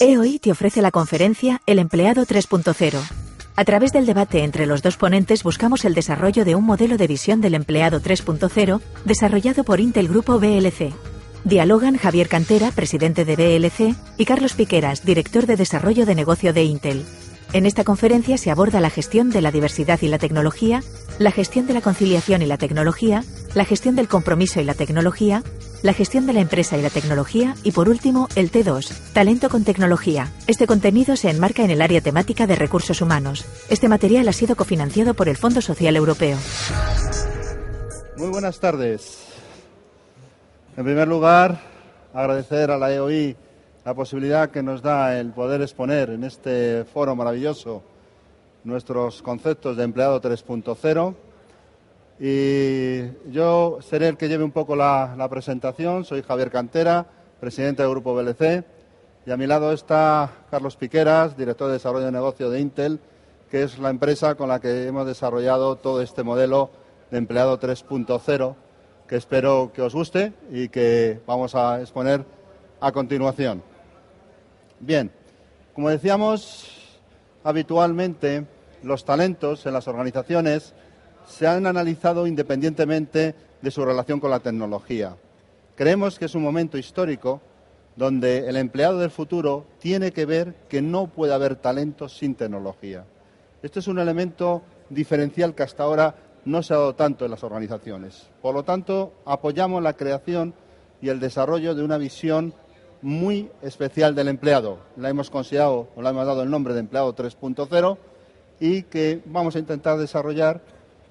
EOI te ofrece la conferencia El empleado 3.0. A través del debate entre los dos ponentes buscamos el desarrollo de un modelo de visión del empleado 3.0 desarrollado por Intel Grupo BLC. Dialogan Javier Cantera, presidente de BLC, y Carlos Piqueras, director de desarrollo de negocio de Intel. En esta conferencia se aborda la gestión de la diversidad y la tecnología, la gestión de la conciliación y la tecnología, la gestión del compromiso y la tecnología, la gestión de la empresa y la tecnología y por último el T2, talento con tecnología. Este contenido se enmarca en el área temática de recursos humanos. Este material ha sido cofinanciado por el Fondo Social Europeo. Muy buenas tardes. En primer lugar, agradecer a la EOI la posibilidad que nos da el poder exponer en este foro maravilloso nuestros conceptos de empleado 3.0 y yo seré el que lleve un poco la, presentación. Soy Javier Cantera, presidente del Grupo BLC. Y a mi lado está Carlos Piqueras, director de desarrollo de negocio de Intel, que es la empresa con la que hemos desarrollado todo este modelo de empleado 3.0, que espero que os guste y que vamos a exponer a continuación. Bien, como decíamos, habitualmente los talentos en las organizaciones se han analizado independientemente de su relación con la tecnología. Creemos que es un momento histórico donde el empleado del futuro tiene que ver que no puede haber talento sin tecnología. Este es un elemento diferencial que hasta ahora no se ha dado tanto en las organizaciones. Por lo tanto, apoyamos la creación y el desarrollo de una visión muy especial del empleado. La hemos considerado o la hemos dado el nombre de empleado 3.0 y que vamos a intentar desarrollar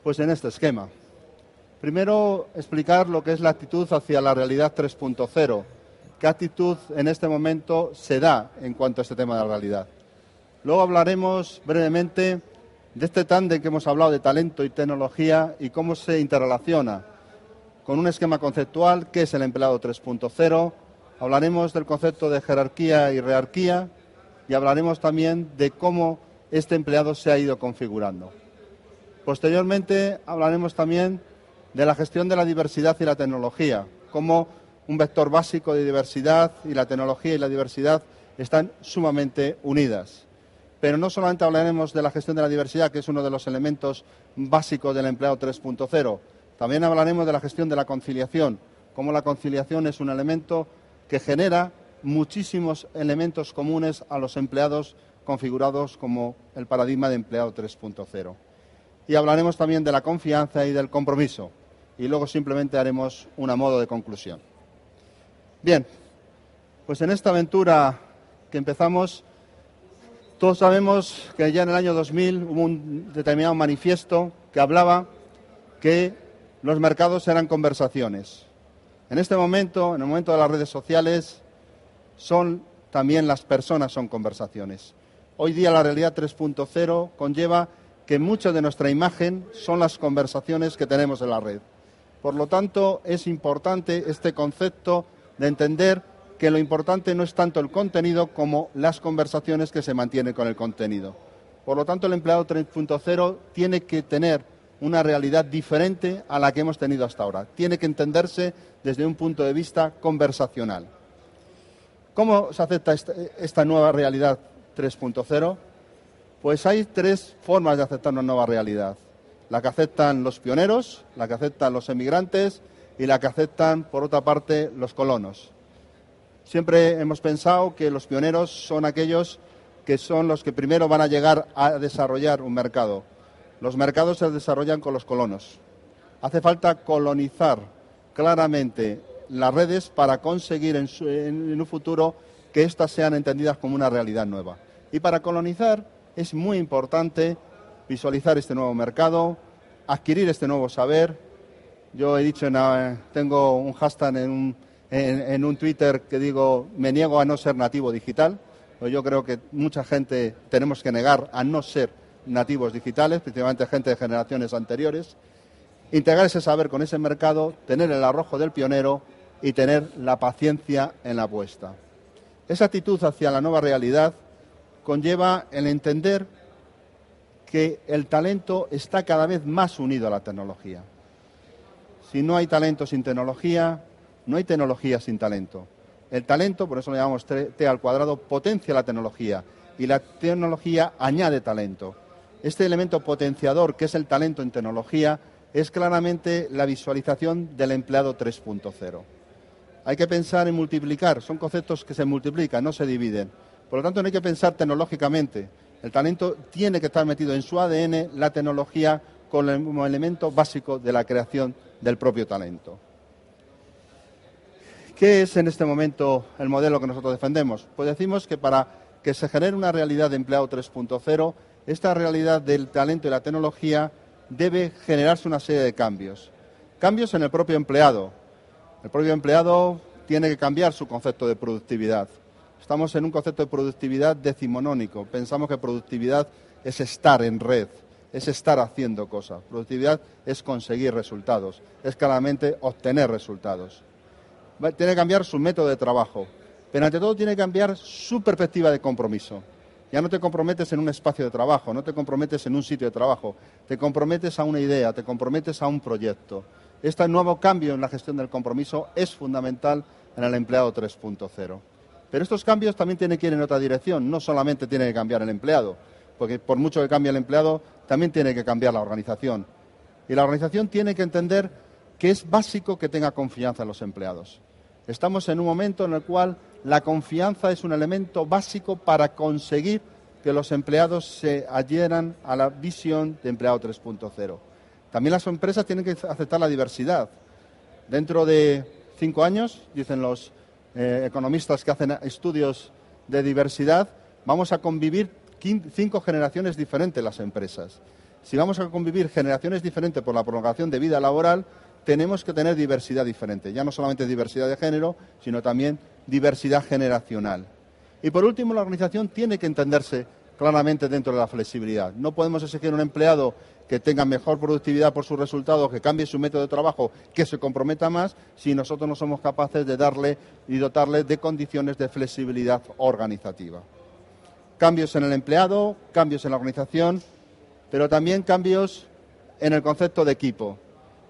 pues en este esquema. Primero, explicar lo que es la actitud hacia la realidad 3.0. ¿Qué actitud en este momento se da en cuanto a este tema de la realidad? Luego hablaremos brevemente de este tándem que hemos hablado de talento y tecnología y cómo se interrelaciona con un esquema conceptual, que es el empleado 3.0. Hablaremos del concepto de jerarquía y rearquía y hablaremos también de cómo este empleado se ha ido configurando. Posteriormente hablaremos también de la gestión de la diversidad y la tecnología, como un vector básico de diversidad y la tecnología y la diversidad están sumamente unidas. Pero no solamente hablaremos de la gestión de la diversidad, que es uno de los elementos básicos del empleado 3.0, también hablaremos de la gestión de la conciliación, como la conciliación es un elemento que genera muchísimos elementos comunes a los empleados configurados como el paradigma de empleado 3.0 y hablaremos también de la confianza y del compromiso. Y luego simplemente haremos una modo de conclusión. Bien, pues en esta aventura que empezamos, todos sabemos que ya en el año 2000 hubo un determinado manifiesto que hablaba que los mercados eran conversaciones. En este momento, en el momento de las redes sociales, son también las personas son conversaciones. Hoy día la realidad 3.0 conlleva que mucha de nuestra imagen son las conversaciones que tenemos en la red. Por lo tanto, es importante este concepto de entender que lo importante no es tanto el contenido como las conversaciones que se mantienen con el contenido. Por lo tanto, el empleado 3.0 tiene que tener una realidad diferente a la que hemos tenido hasta ahora. Tiene que entenderse desde un punto de vista conversacional. ¿Cómo se acepta esta, nueva realidad 3.0? Pues hay tres formas de aceptar una nueva realidad. La que aceptan los pioneros, la que aceptan los emigrantes y la que aceptan, por otra parte, los colonos. Siempre hemos pensado que los pioneros son aquellos que son los que primero van a llegar a desarrollar un mercado. Los mercados se desarrollan con los colonos. Hace falta colonizar claramente las redes para conseguir en, en un futuro que éstas sean entendidas como una realidad nueva. Y para colonizar es muy importante visualizar este nuevo mercado, adquirir este nuevo saber. Yo he dicho, tengo un hashtag en un, en, un Twitter que digo, me niego a no ser nativo digital. Pues yo creo que mucha gente tenemos que negar a no ser nativos digitales, principalmente gente de generaciones anteriores. Integrar ese saber con ese mercado, tener el arrojo del pionero y tener la paciencia en la apuesta. Esa actitud hacia la nueva realidad conlleva el entender que el talento está cada vez más unido a la tecnología. Si no hay talento sin tecnología, no hay tecnología sin talento. El talento, por eso lo llamamos T al cuadrado, potencia la tecnología y la tecnología añade talento. Este elemento potenciador que es el talento en tecnología es claramente la visualización del empleado 3.0. Hay que pensar en multiplicar, son conceptos que se multiplican, no se dividen. Por lo tanto, no hay que pensar tecnológicamente. El talento tiene que estar metido en su ADN la tecnología como elemento básico de la creación del propio talento. ¿Qué es en este momento el modelo que nosotros defendemos? Pues decimos que para que se genere una realidad de empleado 3.0, esta realidad del talento y la tecnología debe generarse una serie de cambios. Cambios en el propio empleado. El propio empleado tiene que cambiar su concepto de productividad. Estamos en un concepto de productividad decimonónico. Pensamos que productividad es estar en red, es estar haciendo cosas. Productividad es conseguir resultados, es claramente obtener resultados. Tiene que cambiar su método de trabajo, pero ante todo tiene que cambiar su perspectiva de compromiso. Ya no te comprometes en un espacio de trabajo, no te comprometes en un sitio de trabajo, te comprometes a una idea, te comprometes a un proyecto. Este nuevo cambio en la gestión del compromiso es fundamental en el empleado 3.0. Pero estos cambios también tienen que ir en otra dirección, no solamente tiene que cambiar el empleado, porque por mucho que cambie el empleado, también tiene que cambiar la organización. Y la organización tiene que entender que es básico que tenga confianza en los empleados. Estamos en un momento en el cual la confianza es un elemento básico para conseguir que los empleados se adhieran a la visión de empleado 3.0. También las empresas tienen que aceptar la diversidad. Dentro de cinco años, dicen los eh, economistas que hacen estudios de diversidad, vamos a convivir cinco generaciones diferentes las empresas. Si vamos a convivir generaciones diferentes por la prolongación de vida laboral, tenemos que tener diversidad diferente. Ya no solamente diversidad de género, sino también diversidad generacional. Y por último, la organización tiene que entenderse claramente dentro de la flexibilidad. No podemos exigir a un empleado que tenga mejor productividad por sus resultados, que cambie su método de trabajo, que se comprometa más, si nosotros no somos capaces de darle y dotarle de condiciones de flexibilidad organizativa. Cambios en el empleado, cambios en la organización, pero también cambios en el concepto de equipo.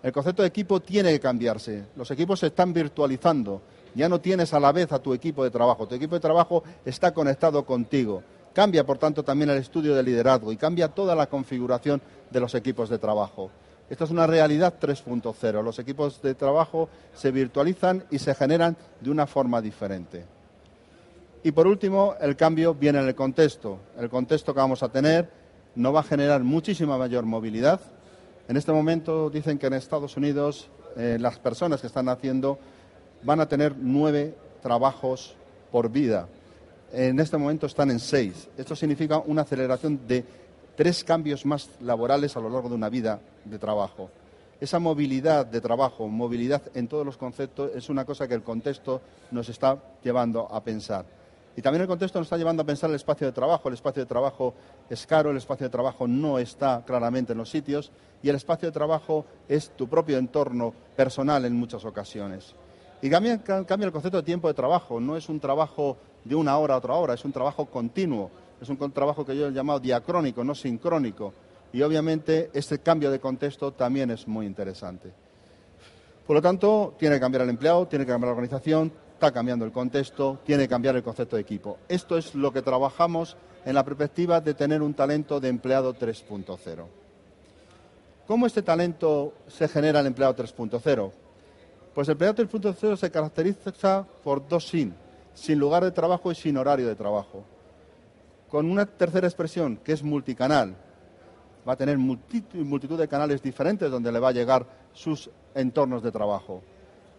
El concepto de equipo tiene que cambiarse. Los equipos se están virtualizando ya no tienes a la vez a tu equipo de trabajo, tu equipo de trabajo está conectado contigo. Cambia, por tanto, también el estudio de liderazgo y cambia toda la configuración de los equipos de trabajo. Esto es una realidad 3.0. Los equipos de trabajo se virtualizan y se generan de una forma diferente. Y por último, el cambio viene en el contexto. El contexto que vamos a tener no va a generar muchísima mayor movilidad. En este momento dicen que en Estados Unidos eh, las personas que están haciendo van a tener nueve trabajos por vida. En este momento están en seis. Esto significa una aceleración de tres cambios más laborales a lo largo de una vida de trabajo. Esa movilidad de trabajo, movilidad en todos los conceptos, es una cosa que el contexto nos está llevando a pensar. Y también el contexto nos está llevando a pensar el espacio de trabajo. El espacio de trabajo es caro, el espacio de trabajo no está claramente en los sitios y el espacio de trabajo es tu propio entorno personal en muchas ocasiones. Y cambia, el concepto de tiempo de trabajo. No es un trabajo de una hora a otra hora, es un trabajo continuo. Es un trabajo que yo he llamado diacrónico, no sincrónico. Y obviamente este cambio de contexto también es muy interesante. Por lo tanto, tiene que cambiar el empleado, tiene que cambiar la organización, está cambiando el contexto, tiene que cambiar el concepto de equipo. Esto es lo que trabajamos en la perspectiva de tener un talento de empleado 3.0. ¿Cómo este talento se genera el empleado 3.0? Pues el empleado 3.0 se caracteriza por dos sin, sin lugar de trabajo y sin horario de trabajo. Con una tercera expresión, que es multicanal. Va a tener multitud de canales diferentes donde le va a llegar sus entornos de trabajo.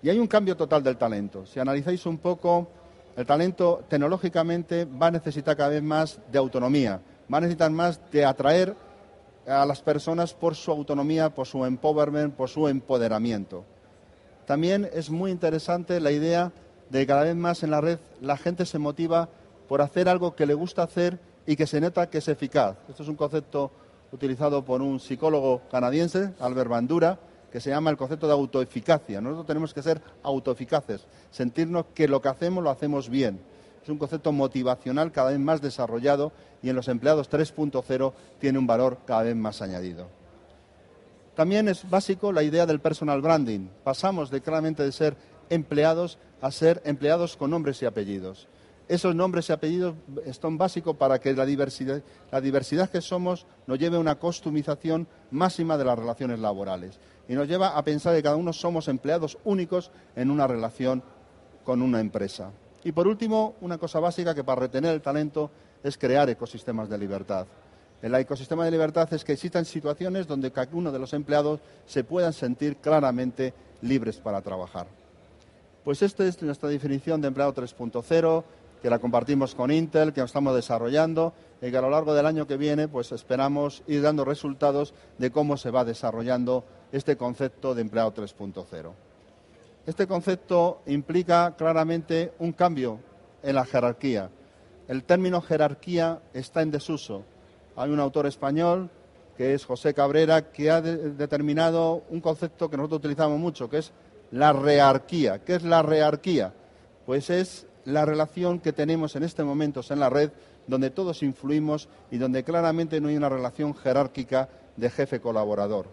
Y hay un cambio total del talento. Si analizáis un poco, el talento tecnológicamente va a necesitar cada vez más de autonomía, va a necesitar más de atraer a las personas por su autonomía, por su empowerment, por su empoderamiento. También es muy interesante la idea de que cada vez más en la red la gente se motiva por hacer algo que le gusta hacer y que se nota que es eficaz. Esto es un concepto utilizado por un psicólogo canadiense, Albert Bandura, que se llama el concepto de autoeficacia. Nosotros tenemos que ser autoeficaces, sentirnos que lo que hacemos lo hacemos bien. Es un concepto motivacional cada vez más desarrollado y en los empleados 3.0 tiene un valor cada vez más añadido. También es básico la idea del personal branding. Pasamos de claramente de ser empleados a ser empleados con nombres y apellidos. Esos nombres y apellidos son básicos para que la diversidad, la diversidad que somos nos lleve a una costumización máxima de las relaciones laborales y nos lleva a pensar que cada uno somos empleados únicos en una relación con una empresa. Y por último, una cosa básica que para retener el talento es crear ecosistemas de libertad. El ecosistema de libertad es que existan situaciones donde cada uno de los empleados se puedan sentir claramente libres para trabajar. Pues esta es nuestra definición de empleado 3.0, que la compartimos con Intel, que estamos desarrollando y que a lo largo del año que viene pues esperamos ir dando resultados de cómo se va desarrollando este concepto de empleado 3.0. Este concepto implica claramente un cambio en la jerarquía. El término jerarquía está en desuso. Hay un autor español, que es José Cabrera, que ha determinado un concepto que nosotros utilizamos mucho, que es la rearquía. ¿Qué es la rearquía? Pues es la relación que tenemos en este momento en la red, donde todos influimos y donde claramente no hay una relación jerárquica de jefe-colaborador.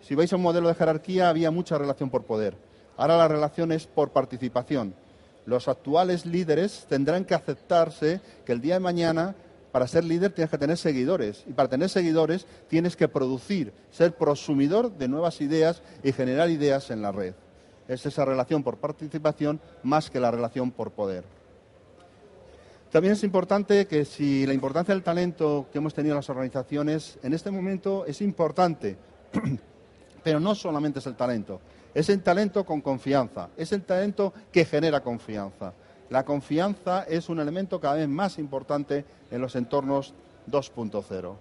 Si veis un modelo de jerarquía, había mucha relación por poder Ahora la relación es por participación. Los actuales líderes tendrán que aceptarse que el día de mañana para ser líder tienes que tener seguidores y para tener seguidores tienes que producir, ser prosumidor de nuevas ideas y generar ideas en la red. Es esa relación por participación más que la relación por poder. También es importante que si la importancia del talento que hemos tenido en las organizaciones en este momento es importante, pero no solamente es el talento, es el talento con confianza, es el talento que genera confianza. La confianza es un elemento cada vez más importante en los entornos 2.0.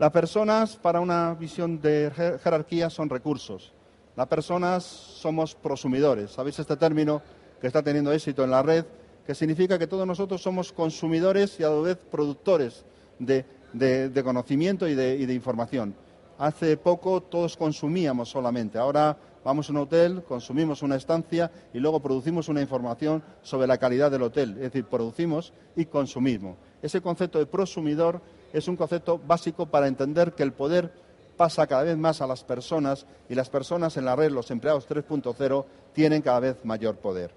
Las personas, para una visión de jerarquía, son recursos. Las personas somos prosumidores. ¿Sabéis este término que está teniendo éxito en la red? Que significa que todos nosotros somos consumidores y a la vez productores de, conocimiento y de información. Hace poco todos consumíamos solamente. Ahora vamos a un hotel, consumimos una estancia y luego producimos una información sobre la calidad del hotel. Es decir, producimos y consumimos. Ese concepto de prosumidor es un concepto básico para entender que el poder pasa cada vez más a las personas y las personas en la red, los empleados 3.0, tienen cada vez mayor poder.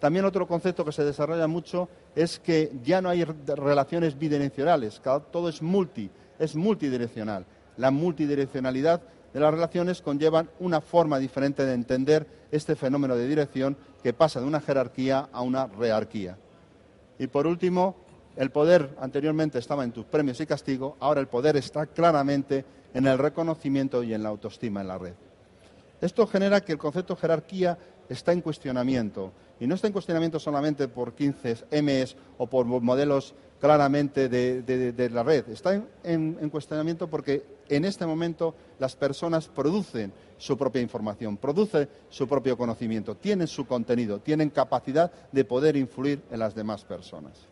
También otro concepto que se desarrolla mucho es que ya no hay relaciones bidireccionales, todo es multi, es multidireccional la multidireccionalidad de las relaciones conllevan una forma diferente de entender este fenómeno de dirección que pasa de una jerarquía a una rearquía. Y por último, el poder anteriormente estaba en tus premios y castigos, ahora el poder está claramente en el reconocimiento y en la autoestima en la red. Esto genera que el concepto de jerarquía está en cuestionamiento. Y no está en cuestionamiento solamente por 15 Ms o por modelos claramente de, la red. Está en, cuestionamiento porque en este momento las personas producen su propia información, producen su propio conocimiento, tienen su contenido, tienen capacidad de poder influir en las demás personas.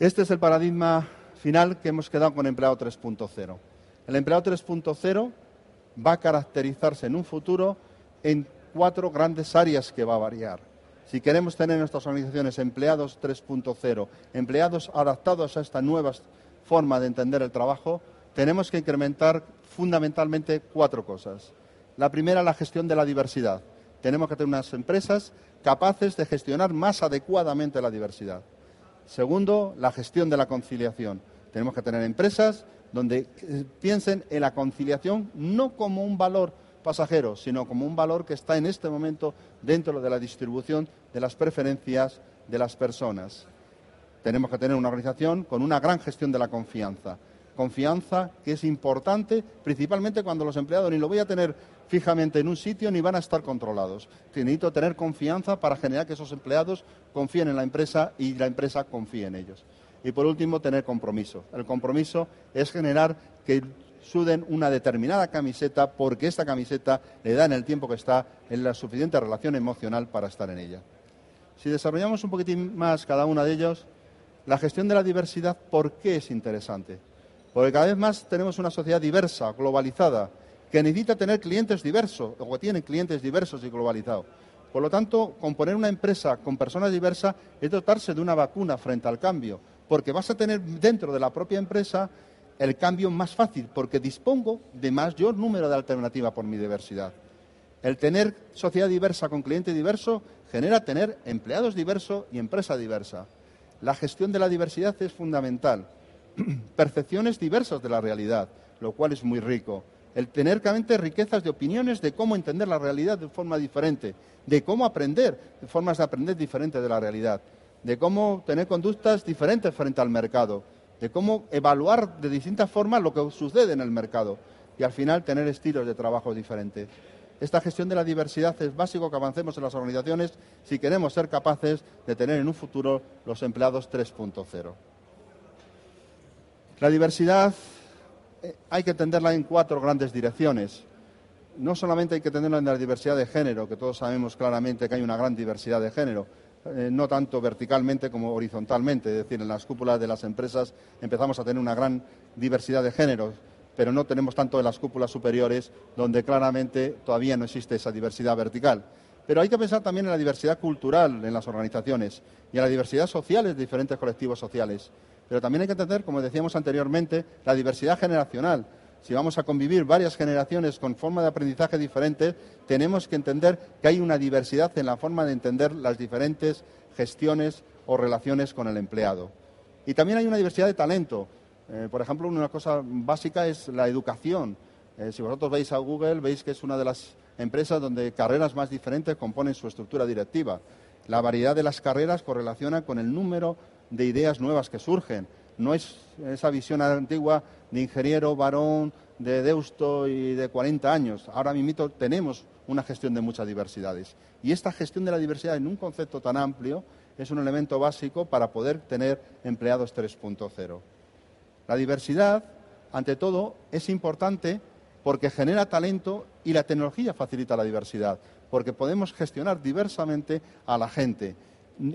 Este es el paradigma final que hemos quedado con empleado 3.0. El empleado 3.0 va a caracterizarse en un futuro en cuatro grandes áreas que va a variar. Si queremos tener en nuestras organizaciones empleados 3.0, empleados adaptados a esta nueva forma de entender el trabajo, tenemos que incrementar fundamentalmente cuatro cosas. La primera, la gestión de la diversidad. Tenemos que tener unas empresas capaces de gestionar más adecuadamente la diversidad. Segundo, la gestión de la conciliación. Tenemos que tener empresas donde eh, piensen en la conciliación no como un valor pasajero, sino como un valor que está en este momento dentro de la distribución de las preferencias de las personas. Tenemos que tener una organización con una gran gestión de la confianza. Confianza que es importante principalmente cuando los empleados ni lo voy a tener fijamente en un sitio ni van a estar controlados. Necesito tener confianza para generar que esos empleados confíen en la empresa y la empresa confíe en ellos. Y por último, tener compromiso. El compromiso es generar que suden una determinada camiseta porque esta camiseta le da en el tiempo que está en la suficiente relación emocional para estar en ella. Si desarrollamos un poquitín más cada una de ellos, la gestión de la diversidad, ¿por qué es interesante? Porque cada vez más tenemos una sociedad diversa, globalizada, que necesita tener clientes diversos, o que tienen clientes diversos y globalizados. Por lo tanto, componer una empresa con personas diversas es dotarse de una vacuna frente al cambio, porque vas a tener dentro de la propia empresa el cambio más fácil, porque dispongo de mayor número de alternativas por mi diversidad. El tener sociedad diversa con cliente diverso genera tener empleados diversos y empresa diversa. La gestión de la diversidad es fundamental. Percepciones diversas de la realidad, lo cual es muy rico. El tener realmente riquezas de opiniones de cómo entender la realidad de forma diferente, de cómo aprender, de formas de aprender diferentes de la realidad, de cómo tener conductas diferentes frente al mercado, de cómo evaluar de distintas formas lo que sucede en el mercado y al final tener estilos de trabajo diferentes. Esta gestión de la diversidad es básico que avancemos en las organizaciones si queremos ser capaces de tener en un futuro los empleados 3.0. La diversidad eh, hay que entenderla en cuatro grandes direcciones. No solamente hay que entenderla en la diversidad de género, que todos sabemos claramente que hay una gran diversidad de género, eh, no tanto verticalmente como horizontalmente, es decir, en las cúpulas de las empresas empezamos a tener una gran diversidad de géneros, pero no tenemos tanto en las cúpulas superiores, donde claramente todavía no existe esa diversidad vertical. Pero hay que pensar también en la diversidad cultural en las organizaciones y en la diversidad social de diferentes colectivos sociales. Pero también hay que entender, como decíamos anteriormente, la diversidad generacional. Si vamos a convivir varias generaciones con forma de aprendizaje diferentes, tenemos que entender que hay una diversidad en la forma de entender las diferentes gestiones o relaciones con el empleado. Y también hay una diversidad de talento. Eh, por ejemplo, una cosa básica es la educación. Eh, si vosotros veis a Google, veis que es una de las empresas donde carreras más diferentes componen su estructura directiva. La variedad de las carreras correlaciona con el número de ideas nuevas que surgen. No es esa visión antigua de ingeniero, varón, de Deusto y de 40 años. Ahora mismo tenemos una gestión de muchas diversidades. Y esta gestión de la diversidad en un concepto tan amplio es un elemento básico para poder tener empleados 3.0. La diversidad, ante todo, es importante porque genera talento y la tecnología facilita la diversidad, porque podemos gestionar diversamente a la gente.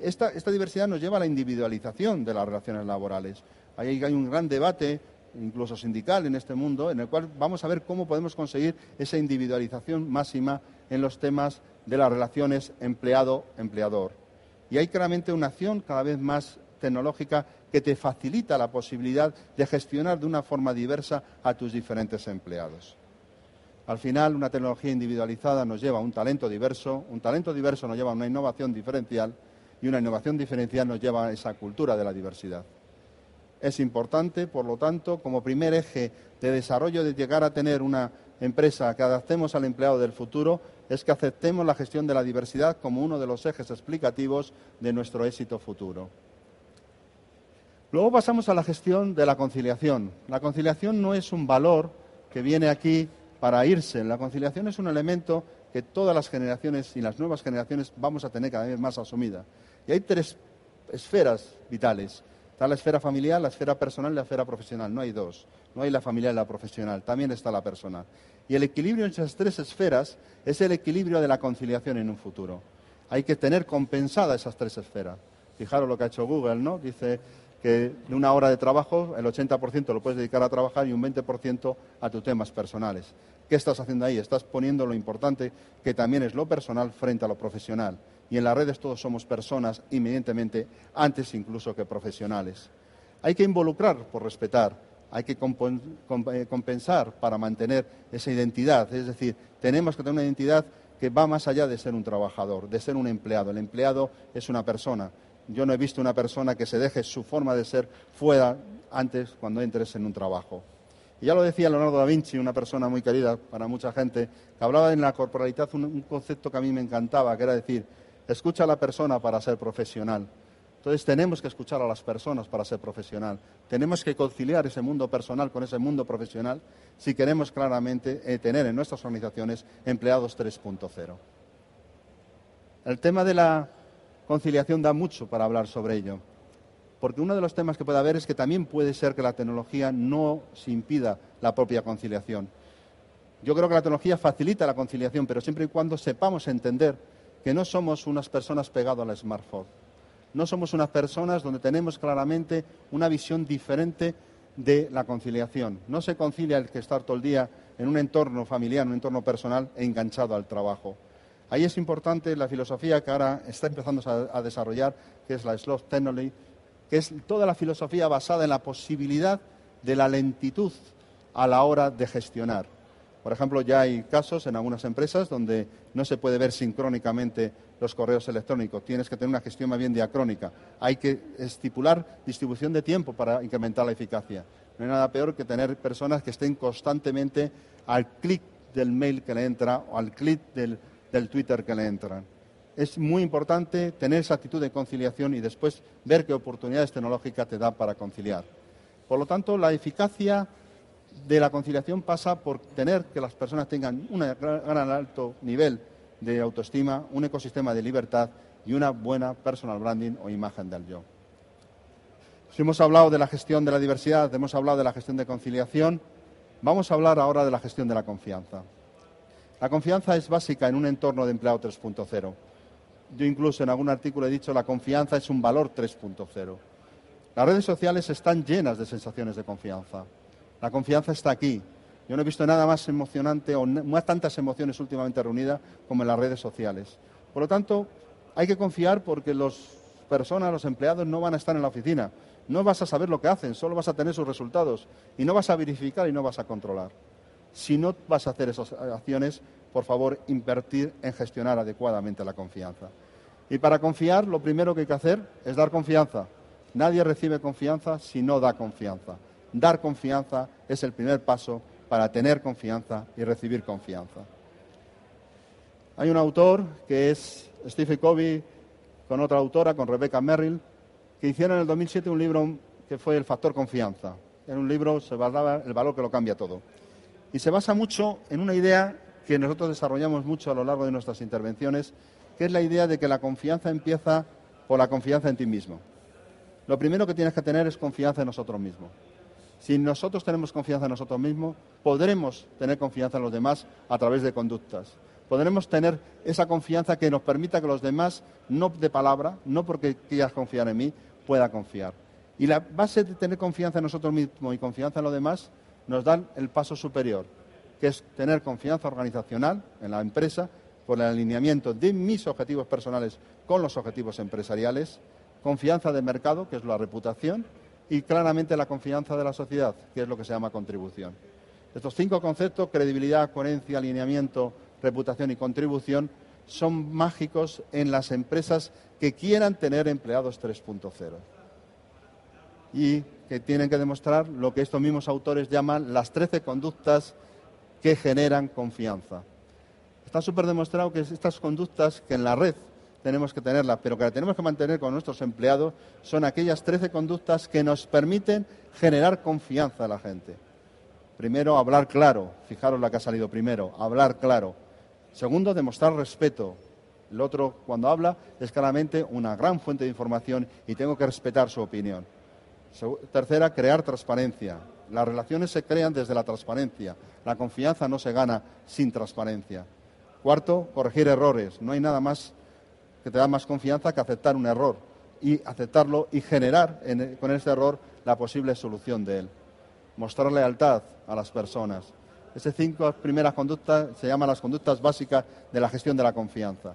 Esta, diversidad nos lleva a la individualización de las relaciones laborales. Ahí hay un gran debate, incluso sindical, en este mundo, en el cual vamos a ver cómo podemos conseguir esa individualización máxima en los temas de las relaciones empleado-empleador. Y hay claramente una acción cada vez más tecnológica que te facilita la posibilidad de gestionar de una forma diversa a tus diferentes empleados. Al final, una tecnología individualizada nos lleva a un talento diverso, un talento diverso nos lleva a una innovación diferencial y una innovación diferencial nos lleva a esa cultura de la diversidad. Es importante, por lo tanto, como primer eje de desarrollo de llegar a tener una empresa que adaptemos al empleado del futuro, es que aceptemos la gestión de la diversidad como uno de los ejes explicativos de nuestro éxito futuro. Luego pasamos a la gestión de la conciliación. La conciliación no es un valor que viene aquí para irse. La conciliación es un elemento que todas las generaciones y las nuevas generaciones vamos a tener cada vez más asumida. Y hay tres esferas vitales. Está la esfera familiar, la esfera personal y la esfera profesional. No hay dos. No hay la familiar y la profesional. También está la personal. Y el equilibrio entre esas tres esferas es el equilibrio de la conciliación en un futuro. Hay que tener compensada esas tres esferas. Fijaros lo que ha hecho Google, ¿no? Dice, que de una hora de trabajo el 80% lo puedes dedicar a trabajar y un 20% a tus temas personales. ¿Qué estás haciendo ahí? Estás poniendo lo importante que también es lo personal frente a lo profesional. Y en las redes todos somos personas, inmediatamente, antes incluso que profesionales. Hay que involucrar por respetar, hay que eh, compensar para mantener esa identidad. Es decir, tenemos que tener una identidad que va más allá de ser un trabajador, de ser un empleado. El empleado es una persona yo no he visto una persona que se deje su forma de ser fuera antes cuando entres en un trabajo. Y ya lo decía Leonardo da Vinci, una persona muy querida para mucha gente, que hablaba en la corporalidad un, un concepto que a mí me encantaba, que era decir, escucha a la persona para ser profesional. Entonces tenemos que escuchar a las personas para ser profesional. Tenemos que conciliar ese mundo personal con ese mundo profesional si queremos claramente eh, tener en nuestras organizaciones empleados 3.0. El tema de la conciliación da mucho para hablar sobre ello. Porque uno de los temas que puede haber es que también puede ser que la tecnología no se impida la propia conciliación. Yo creo que la tecnología facilita la conciliación, pero siempre y cuando sepamos entender que no somos unas personas pegadas al smartphone. No somos unas personas donde tenemos claramente una visión diferente de la conciliación. No se concilia el que estar todo el día en un entorno familiar, en un entorno personal enganchado al trabajo. Ahí es importante la filosofía que ahora está empezando a, desarrollar, que es la Slow Technology, que es toda la filosofía basada en la posibilidad de la lentitud a la hora de gestionar. Por ejemplo, ya hay casos en algunas empresas donde no se puede ver sincrónicamente los correos electrónicos. Tienes que tener una gestión más bien diacrónica. Hay que estipular distribución de tiempo para incrementar la eficacia. No hay nada peor que tener personas que estén constantemente al clic del mail que le entra o al clic del, del Twitter que le entran. Es muy importante tener esa actitud de conciliación y después ver qué oportunidades tecnológicas te da para conciliar. Por lo tanto, la eficacia de la conciliación pasa por tener que las personas tengan un gran alto nivel de autoestima, un ecosistema de libertad y una buena personal branding o imagen del yo. Si hemos hablado de la gestión de la diversidad, hemos hablado de la gestión de conciliación, vamos a hablar ahora de la gestión de la confianza. La confianza es básica en un entorno de empleado 3.0. Yo incluso en algún artículo he dicho la confianza es un valor 3.0. Las redes sociales están llenas de sensaciones de confianza. La confianza está aquí. Yo no he visto nada más emocionante o más tantas emociones últimamente reunidas como en las redes sociales. Por lo tanto, hay que confiar porque las personas, los empleados no van a estar en la oficina. No vas a saber lo que hacen, solo vas a tener sus resultados. Y no vas a verificar y no vas a controlar. Si no vas a hacer esas acciones, por favor, invertir en gestionar adecuadamente la confianza. Y para confiar, lo primero que hay que hacer es dar confianza. Nadie recibe confianza si no da confianza. Dar confianza es el primer paso para tener confianza y recibir confianza. Hay un autor que es Stephen Covey con otra autora, con Rebecca Merrill, que hicieron en el 2007 un libro que fue El factor confianza. En un libro se basaba el valor que lo cambia todo. Y se basa mucho en una idea que nosotros desarrollamos mucho a lo largo de nuestras intervenciones, que es la idea de que la confianza empieza por la confianza en ti mismo. Lo primero que tienes que tener es confianza en nosotros mismos. Si nosotros tenemos confianza en nosotros mismos, podremos tener confianza en los demás a través de conductas. Podremos tener esa confianza que nos permita que los demás, no de palabra, no porque quieras confiar en mí, pueda confiar. Y la base de tener confianza en nosotros mismos y confianza en los demás nos da el paso superior, que es tener confianza organizacional en la empresa por el alineamiento de mis objetivos personales con los objetivos empresariales, confianza de mercado, que es la reputación, y claramente la confianza de la sociedad, que es lo que se llama contribución. Estos cinco conceptos, credibilidad, coherencia, alineamiento, reputación y contribución, son mágicos en las empresas que quieran tener empleados 3.0 y que tienen que demostrar lo que estos mismos autores llaman las 13 conductas que generan confianza. Está súper demostrado que estas conductas que en la red tenemos que tenerla, pero que la tenemos que mantener con nuestros empleados, son aquellas 13 conductas que nos permiten generar confianza a la gente. Primero, hablar claro. Fijaros la que ha salido primero, hablar claro. Segundo, demostrar respeto. El otro, cuando habla, es claramente una gran fuente de información y tengo que respetar su opinión. Tercera, crear transparencia. Las relaciones se crean desde la transparencia. La confianza no se gana sin transparencia. Cuarto, corregir errores. No hay nada más que te da más confianza que aceptar un error y aceptarlo y generar con ese error la posible solución de él. Mostrar lealtad a las personas. Esas cinco primeras conductas se llaman las conductas básicas de la gestión de la confianza.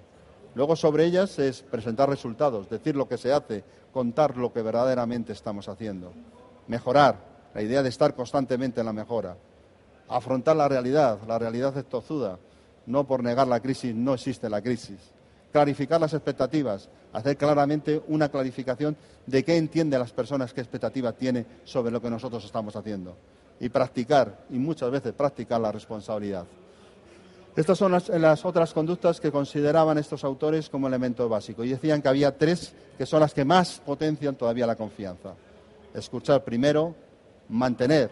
Luego sobre ellas es presentar resultados, decir lo que se hace, contar lo que verdaderamente estamos haciendo. Mejorar, la idea de estar constantemente en la mejora. Afrontar la realidad, la realidad es tozuda. No por negar la crisis, no existe la crisis clarificar las expectativas, hacer claramente una clarificación de qué entienden las personas, qué expectativa tiene sobre lo que nosotros estamos haciendo. Y practicar, y muchas veces practicar la responsabilidad. Estas son las, otras conductas que consideraban estos autores como elemento básico. Y decían que había tres que son las que más potencian todavía la confianza. Escuchar primero, mantener,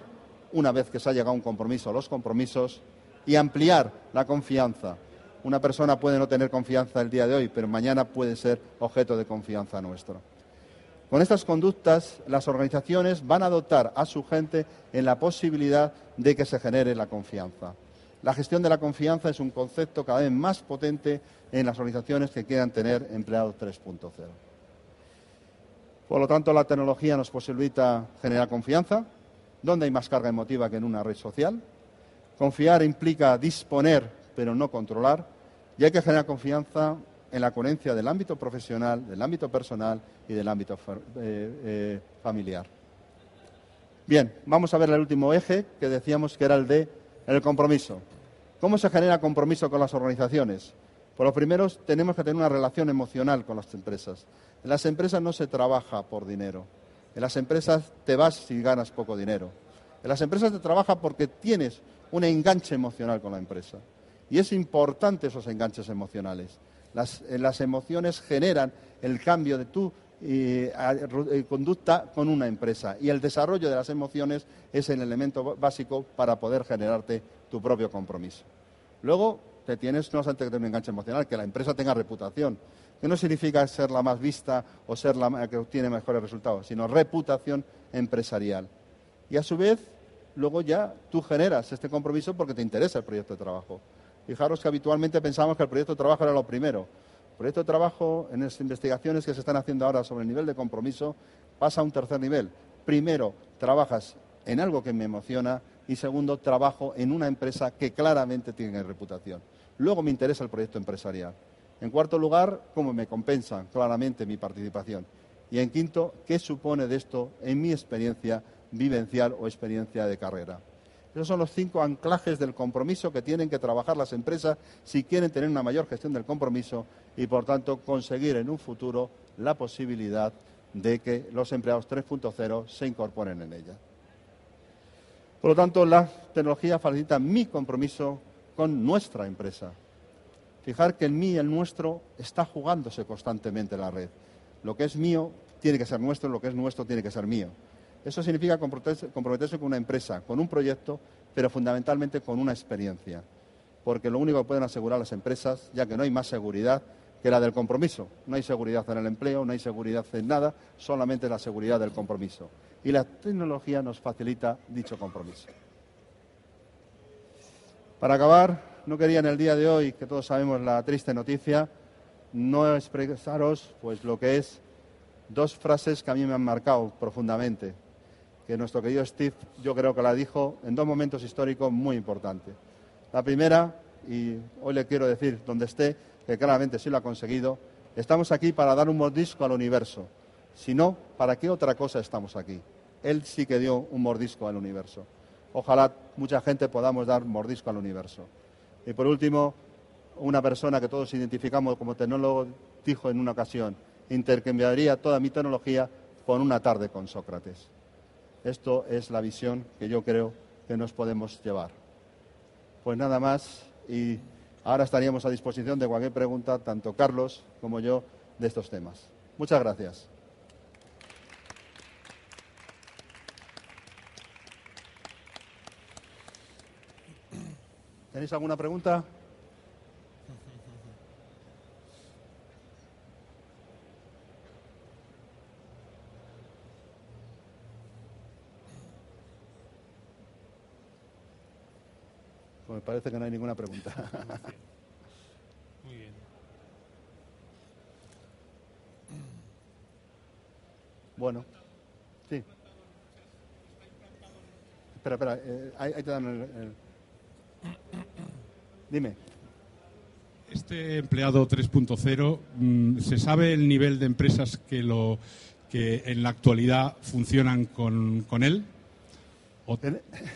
una vez que se ha llegado a un compromiso, los compromisos, y ampliar la confianza una persona puede no tener confianza el día de hoy, pero mañana puede ser objeto de confianza nuestro. Con estas conductas, las organizaciones van a dotar a su gente en la posibilidad de que se genere la confianza. La gestión de la confianza es un concepto cada vez más potente en las organizaciones que quieran tener empleados 3.0. Por lo tanto, la tecnología nos posibilita generar confianza. ¿Dónde hay más carga emotiva que en una red social? Confiar implica disponer, pero no controlar y hay que generar confianza en la coherencia del ámbito profesional, del ámbito personal y del ámbito eh, eh, familiar. Bien, vamos a ver el último eje que decíamos que era el de el compromiso. ¿Cómo se genera compromiso con las organizaciones? Por lo primero, tenemos que tener una relación emocional con las empresas. En las empresas no se trabaja por dinero. En las empresas te vas si ganas poco dinero. En las empresas se trabaja porque tienes un enganche emocional con la empresa. Y es importante esos enganches emocionales. Las, eh, emociones generan el cambio de tu eh, eh, conducta con una empresa. Y el desarrollo de las emociones es el elemento básico para poder generarte tu propio compromiso. Luego, te tienes no solamente que tener un enganche emocional, que la empresa tenga reputación, que no significa ser la más vista o ser la que obtiene mejores resultados, sino reputación empresarial. Y a su vez, luego ya tú generas este compromiso porque te interesa el proyecto de trabajo. Fijaros que habitualmente pensamos que el proyecto de trabajo era lo primero. El proyecto de trabajo, en las investigaciones que se están haciendo ahora sobre el nivel de compromiso, pasa a un tercer nivel. Primero, trabajas en algo que me emociona y segundo, trabajo en una empresa que claramente tiene reputación. Luego me interesa el proyecto empresarial. En cuarto lugar, cómo me compensa claramente mi participación. Y en quinto, qué supone de esto en mi experiencia vivencial o experiencia de carrera. Esos son los cinco anclajes del compromiso que tienen que trabajar las empresas si quieren tener una mayor gestión del compromiso y, por tanto, conseguir en un futuro la posibilidad de que los empleados 3.0 se incorporen en ella. Por lo tanto, la tecnología facilita mi compromiso con nuestra empresa. Fijar que el mí y el nuestro está jugándose constantemente en la red. Lo que es mío tiene que ser nuestro, lo que es nuestro tiene que ser mío. Eso significa comprometerse, con una empresa, con un proyecto, pero fundamentalmente con una experiencia. Porque lo único que pueden asegurar las empresas, ya que no hay más seguridad que la del compromiso. No hay seguridad en el empleo, no hay seguridad en nada, solamente la seguridad del compromiso. Y la tecnología nos facilita dicho compromiso. Para acabar, no quería en el día de hoy, que todos sabemos la triste noticia, no expresaros pues lo que es dos frases que a mí me han marcado profundamente que nuestro querido Steve yo creo que la dijo en dos momentos históricos muy importantes. La primera, y hoy le quiero decir donde esté, que claramente sí lo ha conseguido, estamos aquí para dar un mordisco al universo. Si no, ¿para qué otra cosa estamos aquí? Él sí que dio un mordisco al universo. Ojalá mucha gente podamos dar mordisco al universo. Y por último, una persona que todos identificamos como tecnólogo dijo en una ocasión, intercambiaría toda mi tecnología con una tarde con Sócrates. Esto es la visión que yo creo que nos podemos llevar. Pues nada más y ahora estaríamos a disposición de cualquier pregunta, tanto Carlos como yo, de estos temas. Muchas gracias. ¿Tenéis alguna pregunta? Parece que no hay ninguna pregunta. Muy bien. Bueno, sí. Espera, espera, eh, ahí, te dan el, Dime. Este empleado 3.0, mm, ¿se sabe el nivel de empresas que, lo, que en la actualidad funcionan con, con él? ¿O,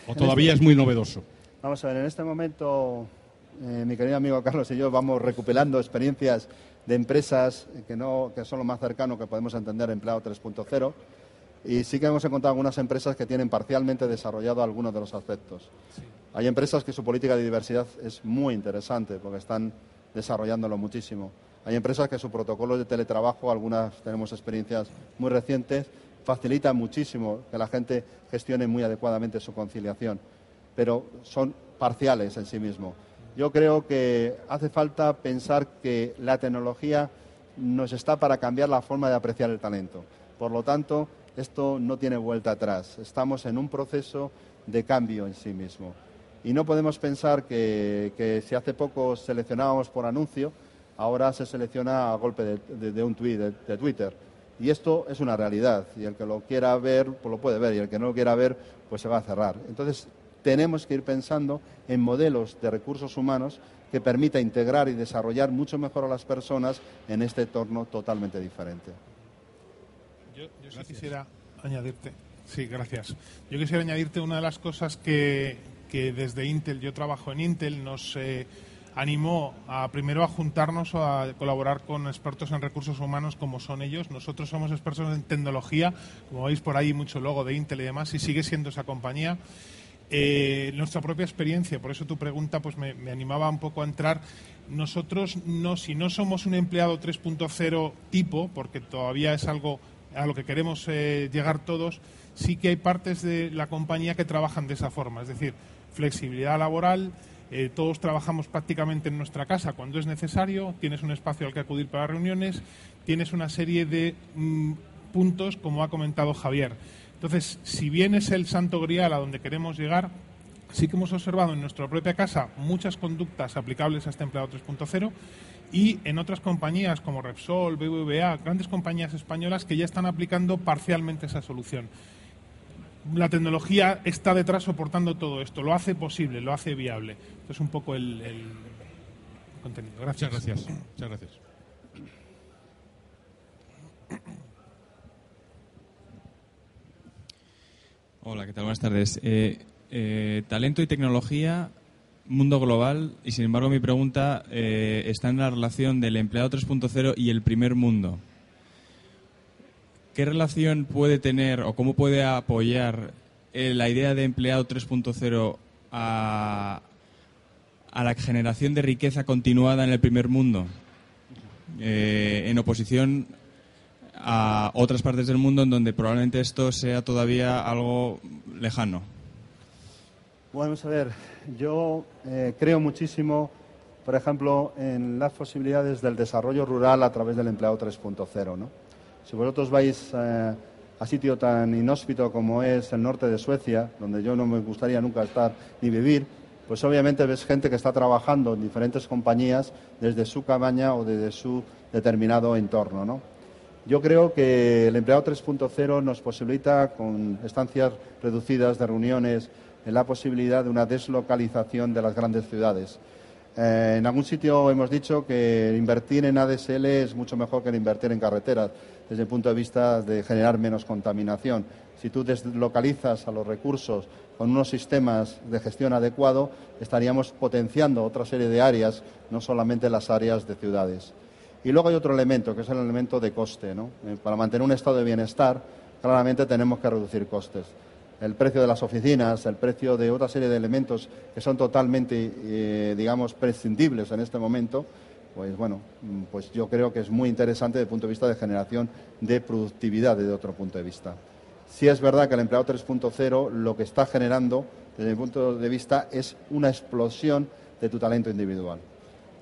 o todavía es muy novedoso? Vamos a ver, en este momento eh, mi querido amigo Carlos y yo vamos recuperando experiencias de empresas que, no, que son lo más cercano que podemos entender empleado 3.0 y sí que hemos encontrado algunas empresas que tienen parcialmente desarrollado algunos de los aspectos. Hay empresas que su política de diversidad es muy interesante porque están desarrollándolo muchísimo. Hay empresas que su protocolo de teletrabajo, algunas tenemos experiencias muy recientes, facilita muchísimo que la gente gestione muy adecuadamente su conciliación pero son parciales en sí mismo. Yo creo que hace falta pensar que la tecnología nos está para cambiar la forma de apreciar el talento. Por lo tanto, esto no tiene vuelta atrás. Estamos en un proceso de cambio en sí mismo. Y no podemos pensar que, si hace poco seleccionábamos por anuncio, ahora se selecciona a golpe de, un tweet, de, de, Twitter. Y esto es una realidad. Y el que lo quiera ver, pues lo puede ver. Y el que no lo quiera ver, pues se va a cerrar. Entonces, tenemos que ir pensando en modelos de recursos humanos que permita integrar y desarrollar mucho mejor a las personas en este entorno totalmente diferente. Yo, quisiera añadirte, sí, gracias. Yo quisiera añadirte una de las cosas que, que desde Intel, yo trabajo en Intel, nos eh, animó a primero a juntarnos o a colaborar con expertos en recursos humanos como son ellos. Nosotros somos expertos en tecnología, como veis por ahí mucho logo de Intel y demás, y sigue siendo esa compañía. Eh, nuestra propia experiencia, por eso tu pregunta pues me, animaba un poco a entrar. Nosotros, no, si no somos un empleado 3.0 tipo, porque todavía es algo a lo que queremos eh, llegar todos, sí que hay partes de la compañía que trabajan de esa forma, es decir, flexibilidad laboral, eh, todos trabajamos prácticamente en nuestra casa cuando es necesario, tienes un espacio al que acudir para reuniones, tienes una serie de mm, puntos, como ha comentado Javier. Entonces, si bien es el santo grial a donde queremos llegar, sí que hemos observado en nuestra propia casa muchas conductas aplicables a este empleado 3.0 y en otras compañías como Repsol, BBVA, grandes compañías españolas que ya están aplicando parcialmente esa solución la tecnología está detrás soportando todo esto, lo hace posible, lo hace viable. Esto es un poco el, contenido. Gracias. Muchas gracias. Muchas gracias. Hola, ¿qué tal? Buenas tardes. Eh, eh, talento y tecnología, mundo global, y sin embargo mi pregunta eh, está en la relación del empleado 3.0 y el primer mundo. ¿Qué relación puede tener o cómo puede apoyar la idea de empleado 3.0 a, la generación de riqueza continuada en el primer mundo? En oposición a otras partes del mundo en donde probablemente esto sea todavía algo lejano. Vamos a ver, yo eh, creo muchísimo, por ejemplo, en las posibilidades del desarrollo rural a través del empleado 3.0, ¿no? Si vosotros vais eh, a sitio tan inhóspito como es el norte de Suecia, donde yo no me gustaría nunca estar ni vivir, pues obviamente ves gente que está trabajando en diferentes compañías desde su cabaña o desde su determinado entorno. ¿no? Yo creo que el empleado 3.0 nos posibilita, con estancias reducidas de reuniones, la posibilidad de una deslocalización de las grandes ciudades. Eh, en algún sitio hemos dicho que invertir en ADSL es mucho mejor que invertir en carreteras desde el punto de vista de generar menos contaminación. Si tú deslocalizas a los recursos con unos sistemas de gestión adecuado, estaríamos potenciando otra serie de áreas, no solamente las áreas de ciudades. Y luego hay otro elemento, que es el elemento de coste. Eh, para mantener un estado de bienestar, claramente tenemos que reducir costes. El precio de las oficinas, el precio de otra serie de elementos que son totalmente, eh, digamos, prescindibles en este momento, pues bueno, mm, pues yo creo que es muy interesante desde el punto de vista de generación de productividad desde otro punto de vista. Sí es verdad que el empleado 3.0 lo que está generando desde mi punto de vista es una explosión de tu talento individual.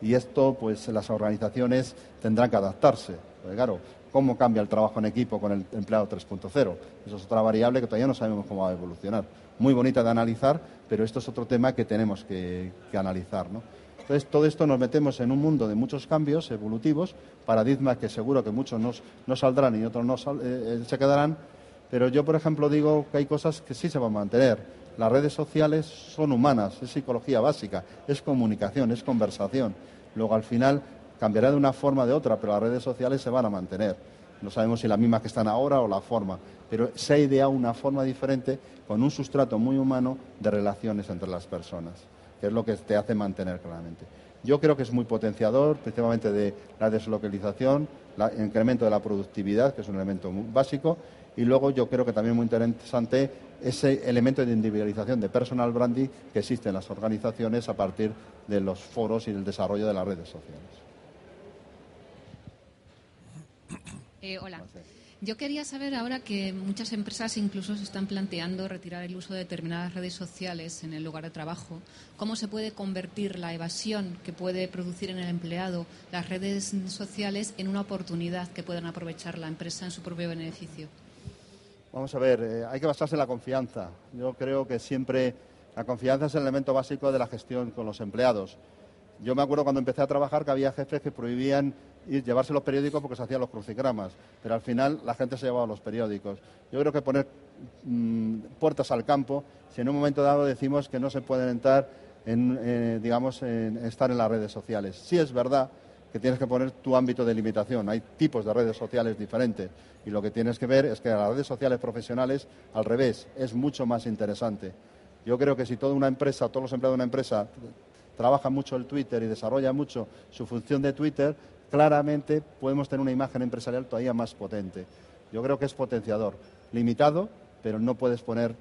Y esto, pues las organizaciones tendrán que adaptarse. Claro, ¿cómo cambia el trabajo en equipo con el empleado 3.0? Eso es otra variable que todavía no sabemos cómo va a evolucionar. Muy bonita de analizar, pero esto es otro tema que tenemos que, que analizar. ¿no? Entonces, todo esto nos metemos en un mundo de muchos cambios evolutivos, paradigmas que seguro que muchos no, saldrán y otros no eh, eh, se quedarán, pero yo, por ejemplo, digo que hay cosas que sí se van a mantener. Las redes sociales son humanas, es psicología básica, es comunicación, es conversación. Luego, al final, cambiará de una forma o de otra, pero las redes sociales se van a mantener. No sabemos si la misma que están ahora o la forma, pero se ha ideado una forma diferente con un sustrato muy humano de relaciones entre las personas que es lo que te hace mantener claramente. Yo creo que es muy potenciador, principalmente de la deslocalización, el incremento de la productividad, que es un elemento básico, y luego yo creo que también muy interesante ese elemento de individualización de personal branding que existe en las organizaciones a partir de los foros y del desarrollo de las redes sociales. Eh, hola. Yo quería saber ahora que muchas empresas incluso se están planteando retirar el uso de determinadas redes sociales en el lugar de trabajo. ¿Cómo se puede convertir la evasión que puede producir en el empleado las redes sociales en una oportunidad que puedan aprovechar la empresa en su propio beneficio? Vamos a ver, eh, hay que basarse en la confianza. Yo creo que siempre la confianza es el elemento básico de la gestión con los empleados. Yo me acuerdo cuando empecé a trabajar que había jefes que prohibían y llevarse los periódicos porque se hacían los crucigramas, pero al final la gente se llevaba los periódicos. Yo creo que poner mm, puertas al campo, si en un momento dado decimos que no se pueden entrar en, eh, digamos, en estar en las redes sociales. Sí es verdad que tienes que poner tu ámbito de limitación. Hay tipos de redes sociales diferentes y lo que tienes que ver es que las redes sociales profesionales, al revés, es mucho más interesante Yo creo que si toda una empresa, todos los empleados de una empresa trabajan mucho el Twitter y desarrollan mucho su función de Twitter, claramente podemos tener una imagen empresarial todavía más potente. Yo creo que es potenciador, limitado, pero no puedes poner,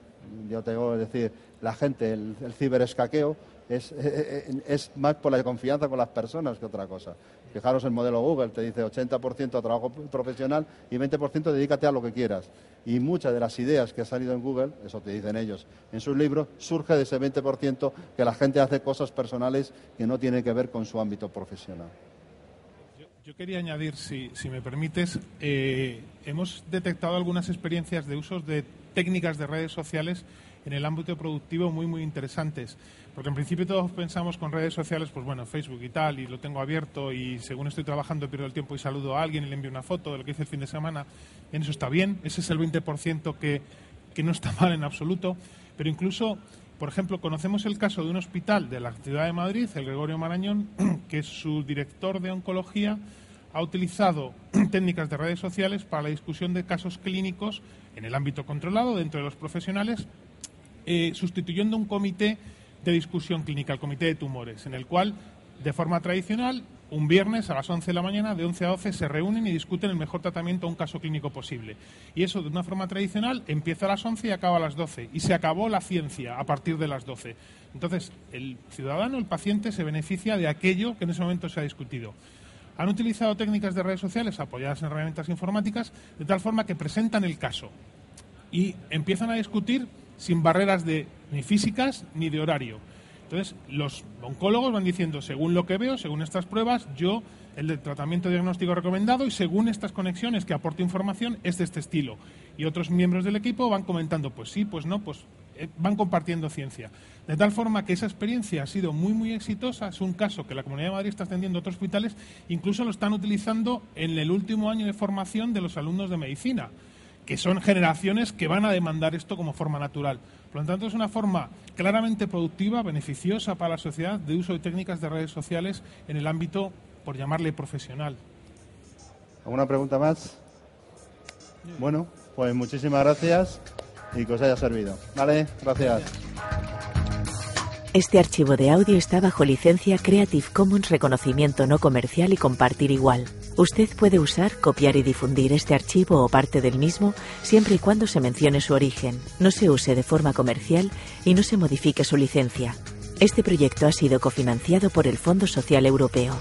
yo tengo que decir, la gente, el, ciberescaqueo es, es, más por la confianza con las personas que otra cosa. Fijaros el modelo Google, te dice 80% a trabajo profesional y 20% dedícate a lo que quieras. Y muchas de las ideas que han salido en Google, eso te dicen ellos en sus libros, surge de ese 20% que la gente hace cosas personales que no tienen que ver con su ámbito profesional. Yo, quería añadir, si, si me permites, eh, hemos detectado algunas experiencias de usos de técnicas de redes sociales en el ámbito productivo muy, muy interesantes. Porque en principio todos pensamos con redes sociales, pues bueno, Facebook y tal, y lo tengo abierto y según estoy trabajando pierdo el tiempo y saludo a alguien y le envío una foto de lo que hice el fin de semana. En eso está bien, ese es el 20% que, que no está mal en absoluto. Pero incluso, por ejemplo, conocemos el caso de un hospital de la ciudad de Madrid, el Gregorio Marañón, que su director de oncología ha utilizado técnicas de redes sociales para la discusión de casos clínicos en el ámbito controlado dentro de los profesionales, eh, sustituyendo un comité de discusión clínica, el comité de tumores, en el cual, de forma tradicional, un viernes a las 11 de la mañana, de 11 a 12, se reúnen y discuten el mejor tratamiento a un caso clínico posible. Y eso, de una forma tradicional, empieza a las 11 y acaba a las 12. Y se acabó la ciencia a partir de las 12. Entonces, el ciudadano, el paciente, se beneficia de aquello que en ese momento se ha discutido. Han utilizado técnicas de redes sociales apoyadas en herramientas informáticas de tal forma que presentan el caso y empiezan a discutir sin barreras de ni físicas ni de horario. Entonces, los oncólogos van diciendo, según lo que veo, según estas pruebas, yo el tratamiento diagnóstico recomendado y según estas conexiones que aporto información es de este estilo. Y otros miembros del equipo van comentando, pues sí, pues no, pues eh, van compartiendo ciencia. De tal forma que esa experiencia ha sido muy, muy exitosa. Es un caso que la Comunidad de Madrid está extendiendo a otros hospitales. Incluso lo están utilizando en el último año de formación de los alumnos de medicina, que son generaciones que van a demandar esto como forma natural. Por lo tanto, es una forma claramente productiva, beneficiosa para la sociedad de uso de técnicas de redes sociales en el ámbito, por llamarle profesional. ¿Alguna pregunta más? Bueno, pues muchísimas gracias y que os haya servido. Vale, gracias. Este archivo de audio está bajo licencia Creative Commons Reconocimiento No Comercial y Compartir Igual. Usted puede usar, copiar y difundir este archivo o parte del mismo siempre y cuando se mencione su origen, no se use de forma comercial y no se modifique su licencia. Este proyecto ha sido cofinanciado por el Fondo Social Europeo.